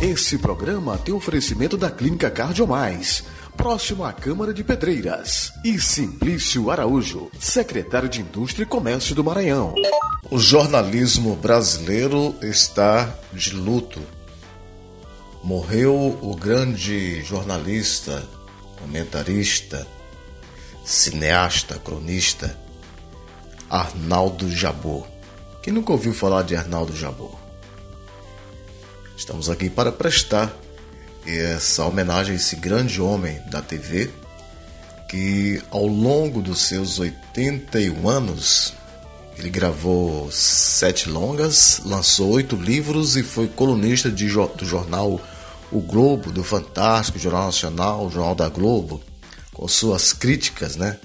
Esse programa tem oferecimento da Clínica Cardiomais, próximo à Câmara de Pedreiras, e Simplício Araújo, secretário de Indústria e Comércio do Maranhão. O jornalismo brasileiro está de luto. Morreu o grande jornalista, comentarista, cineasta, cronista, Arnaldo Jabor. Quem nunca ouviu falar de Arnaldo Jabor? Estamos aqui para prestar essa homenagem a esse grande homem da TV que ao longo dos seus 81 anos ele gravou sete longas, lançou oito livros e foi colunista de, do jornal O Globo, do Fantástico, Jornal Nacional, Jornal da Globo, com suas críticas, né?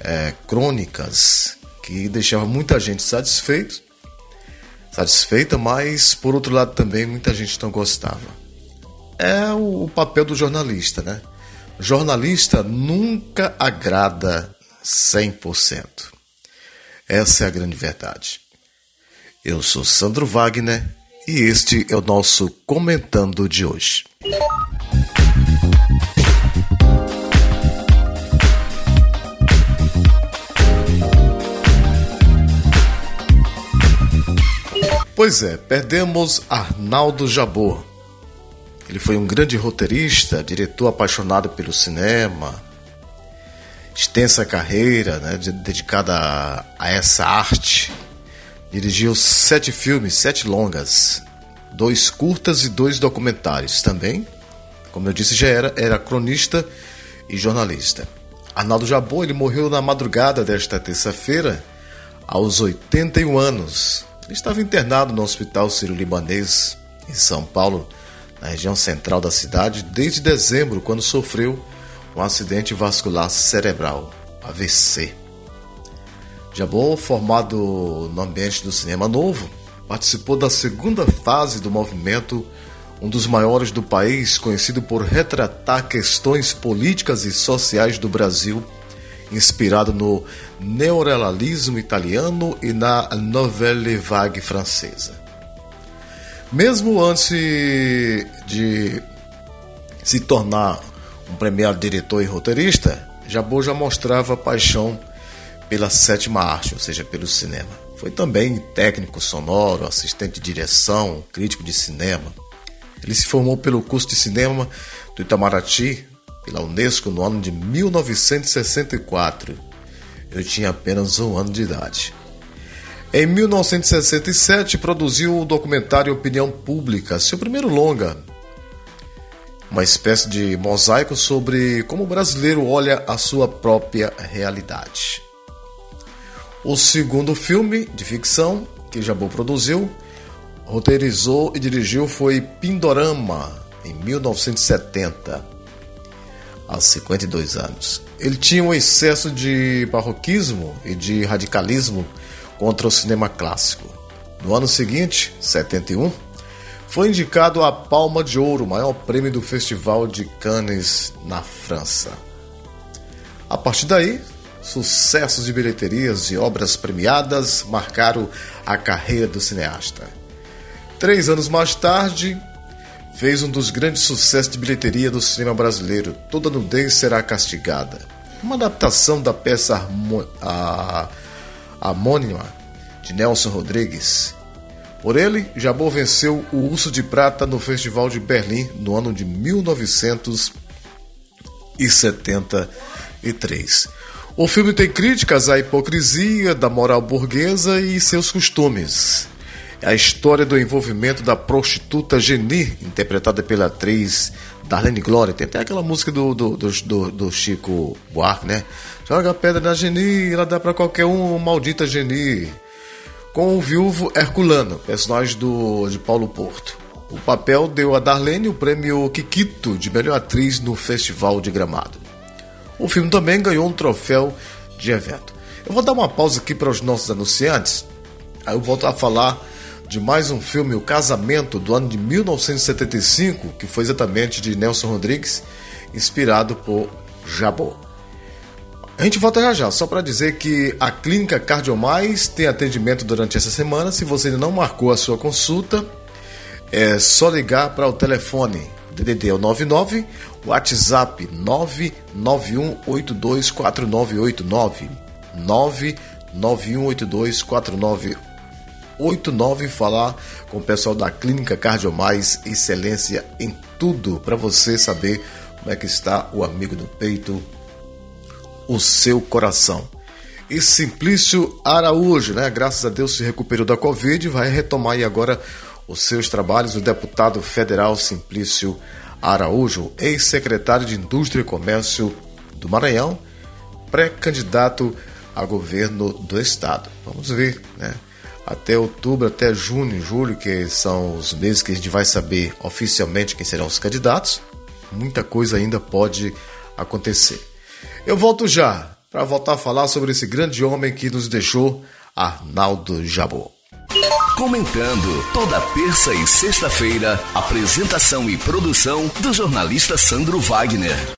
É, crônicas que deixava muita gente satisfeito satisfeita, mas por outro lado também muita gente não gostava. É o papel do jornalista, né? Jornalista nunca agrada 100%. Essa é a grande verdade. Eu sou Sandro Wagner e este é o nosso Comentando de hoje. Pois é, perdemos Arnaldo Jabor. Ele foi um grande roteirista, diretor apaixonado pelo cinema, extensa carreira né, dedicada a, essa arte. Dirigiu sete filmes, sete longas, dois curtas e dois documentários. Também, como eu disse, já era, era cronista e jornalista. Arnaldo Jabor ele morreu na madrugada desta terça-feira, aos 81 anos, estava internado no Hospital Sírio-Libanês, em São Paulo, na região central da cidade, desde dezembro, quando sofreu um acidente vascular cerebral, AVC. Jabor, formado no ambiente do cinema novo, participou da segunda fase do movimento, um dos maiores do país, conhecido por retratar questões políticas e sociais do Brasil inspirado no neorrealismo italiano e na Nouvelle Vague francesa. Mesmo antes de se tornar um premiado diretor e roteirista, Jabot já mostrava paixão pela sétima arte, ou seja, pelo cinema. Foi também técnico sonoro, assistente de direção, crítico de cinema. Ele se formou pelo curso de cinema do Itamaraty pela Unesco no ano de 1964. Eu tinha apenas um ano de idade. Em 1967, produziu o documentário Opinião Pública, seu primeiro longa, uma espécie de mosaico sobre como o brasileiro olha a sua própria realidade. O segundo filme de ficção que Jabu produziu, roteirizou e dirigiu foi Pindorama, em 1970 aos 52 anos. Ele tinha um excesso de barroquismo e de radicalismo contra o cinema clássico. No ano seguinte, 71, foi indicado a Palma de Ouro, maior prêmio do Festival de Cannes na França. A partir daí, sucessos de bilheterias e obras premiadas marcaram a carreira do cineasta. Três anos mais tarde, fez um dos grandes sucessos de bilheteria do cinema brasileiro, Toda Nudez Será Castigada. Uma adaptação da peça homônima de Nelson Rodrigues. Por ele, Jabor venceu o Urso de Prata no Festival de Berlim no ano de 1973. O filme tem críticas à hipocrisia da moral burguesa e seus costumes a história do envolvimento da prostituta Geni, interpretada pela atriz Darlene Glória. Tem até aquela música do, do, do, do Chico Buarque, né? Joga a pedra na Geni, ela dá para qualquer um, maldita Geni. Com o viúvo Herculano, personagem do, de Paulo Porto. O papel deu a Darlene o prêmio Kikito de melhor atriz no Festival de Gramado. O filme também ganhou um troféu de evento. Eu vou dar uma pausa aqui para os nossos anunciantes. Aí eu volto a falar de mais um filme, O Casamento, do ano de 1975, que foi exatamente de Nelson Rodrigues, inspirado por Jabô. A gente volta já já, só para dizer que a Clínica Cardiomais tem atendimento durante essa semana. Se você ainda não marcou a sua consulta, É só ligar para o telefone DDD 99, WhatsApp 991824989 991824989 falar com o pessoal da Clínica Cardiomais, excelência em tudo para você saber como é que está o amigo do peito, o seu coração. E Simplício Araújo, né? Graças a Deus se recuperou da Covid, vai retomar aí agora os seus trabalhos. O deputado federal Simplício Araújo, ex-secretário de Indústria e Comércio do Maranhão, pré-candidato a governo do estado. Vamos ver, né? Até outubro, até junho, julho, que são os meses que a gente vai saber oficialmente quem serão os candidatos, muita coisa ainda pode acontecer. Eu volto já para voltar a falar sobre esse grande homem que nos deixou, Arnaldo Jabor. Comentando toda terça e sexta-feira, apresentação e produção do jornalista Sandro Wagner.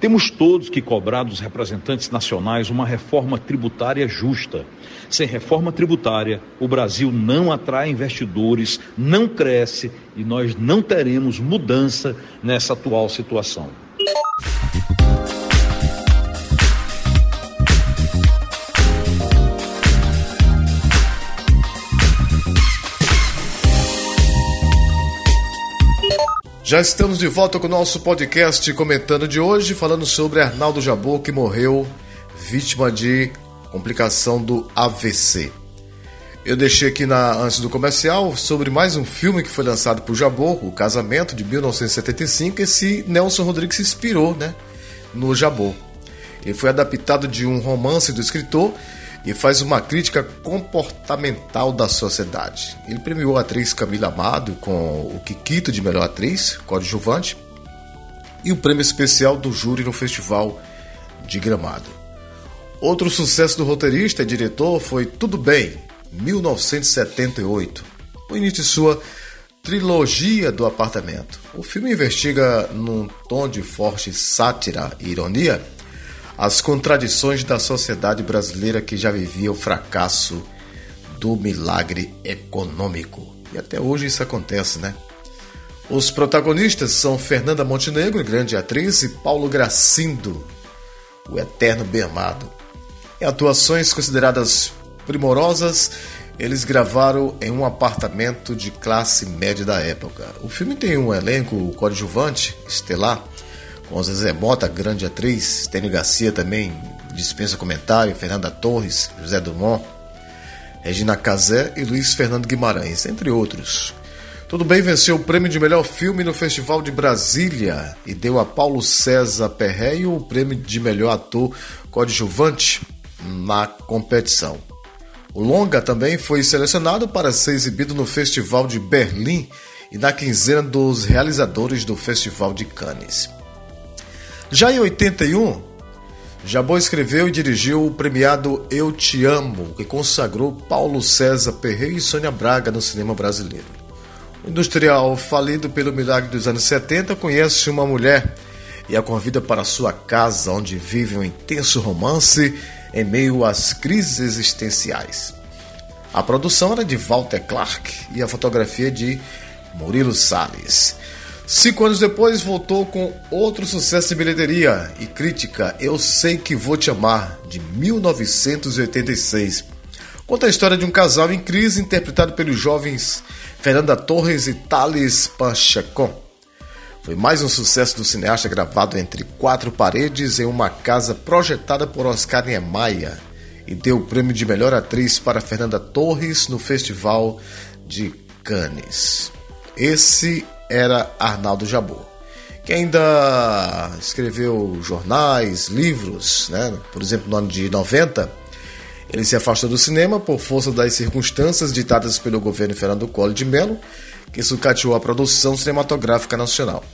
Temos todos que cobrar dos representantes nacionais uma reforma tributária justa. Sem reforma tributária, o Brasil não atrai investidores, não cresce e nós não teremos mudança nessa atual situação. Já estamos de volta com o nosso podcast comentando de hoje, falando sobre Arnaldo Jabor, que morreu vítima de complicação do AVC. Eu deixei aqui na, antes do comercial sobre mais um filme que foi lançado por Jabor, O Casamento, de 1975. Esse Nelson Rodrigues se inspirou né, no Jabor. Ele foi adaptado de um romance do escritor e faz uma crítica comportamental da sociedade. Ele premiou a atriz Camila Amado com o Kikito de melhor atriz, coadjuvante, e o prêmio especial do júri no Festival de Gramado. Outro sucesso do roteirista e diretor foi Tudo Bem, 1978, o início de sua trilogia do apartamento. O filme investiga, num tom de forte sátira e ironia, as contradições da sociedade brasileira que já vivia o fracasso do milagre econômico. E até hoje isso acontece, né? Os protagonistas são Fernanda Montenegro, grande atriz, e Paulo Gracindo, o eterno bem. Em atuações consideradas primorosas, eles gravaram em um apartamento de classe média da época. O filme tem um elenco coadjuvante, estelar, com Zezé Mota, grande atriz, Tênis Garcia também dispensa comentário, Fernanda Torres, José Dumont, Regina Casé e Luiz Fernando Guimarães, entre outros. Tudo bem venceu o prêmio de melhor filme no Festival de Brasília e deu a Paulo César Perreio o prêmio de melhor ator coadjuvante na competição. O longa também foi selecionado para ser exibido no Festival de Berlim e na quinzena dos realizadores do Festival de Cannes. Já em 81, Jabô escreveu e dirigiu o premiado Eu Te Amo, que consagrou Paulo César Perret e Sônia Braga no cinema brasileiro. O industrial falido pelo milagre dos anos 70 conhece uma mulher e a convida para sua casa, onde vive um intenso romance em meio às crises existenciais. A produção era de Walter Clark e a fotografia de Murilo Salles. Cinco anos depois, voltou com outro sucesso de bilheteria e crítica, Eu Sei Que Vou Te Amar, de 1986. Conta a história de um casal em crise interpretado pelos jovens Fernanda Torres e Thales Panchacon. Foi mais um sucesso do cineasta gravado entre quatro paredes em uma casa projetada por Oscar Niemeyer e deu o prêmio de melhor atriz para Fernanda Torres no Festival de Cannes. Esse era Arnaldo Jabor, que ainda escreveu jornais, livros, né? por exemplo, no ano de 90. Ele se afastou do cinema por força das circunstâncias ditadas pelo governo Fernando Collor de Mello, que sucateou a produção cinematográfica nacional,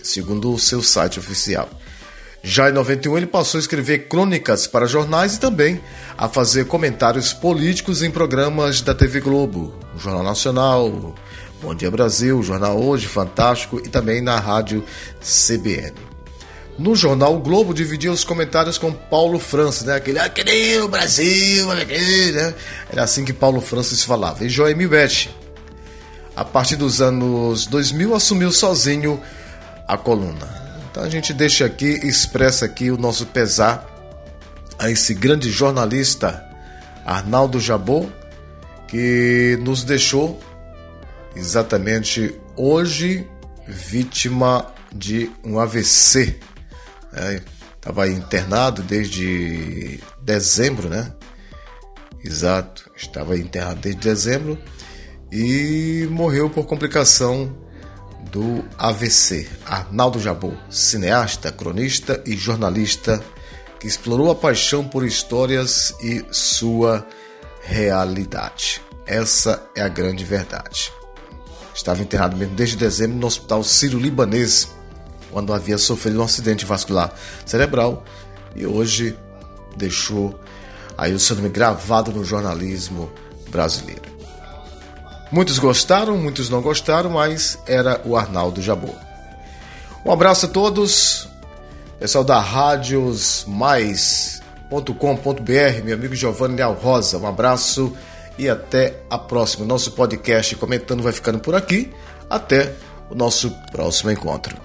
segundo o seu site oficial. Já em 91, ele passou a escrever crônicas para jornais e também a fazer comentários políticos em programas da TV Globo, o Jornal Nacional, Bom Dia Brasil, Jornal Hoje, Fantástico e também na rádio CBN. No jornal o Globo dividia os comentários com Paulo Francis, né? Aquele, aquele o Brasil, aquele, né? Era assim que Paulo Francis falava. E Joemil Beth, a partir dos anos 2000, assumiu sozinho a coluna. Então a gente deixa aqui, expressa aqui o nosso pesar a esse grande jornalista Arnaldo Jabot, que nos deixou exatamente hoje vítima de um AVC. Estava é, internado desde dezembro, né? Exato, estava internado desde dezembro e morreu por complicação do AVC. Arnaldo Jabot, cineasta, cronista e jornalista que explorou a paixão por histórias e sua realidade. Essa é a grande verdade. Estava internado mesmo desde dezembro no Hospital Sírio-Libanês, quando havia sofrido um acidente vascular cerebral e hoje deixou aí o seu nome gravado no jornalismo brasileiro. Muitos gostaram, muitos não gostaram, mas era o Arnaldo Jabor. Um abraço a todos, pessoal da Rádios Mais.com.br, meu amigo Giovanni Leal Rosa. Um abraço e até a próxima. Nosso podcast comentando vai ficando por aqui. Até o nosso próximo encontro.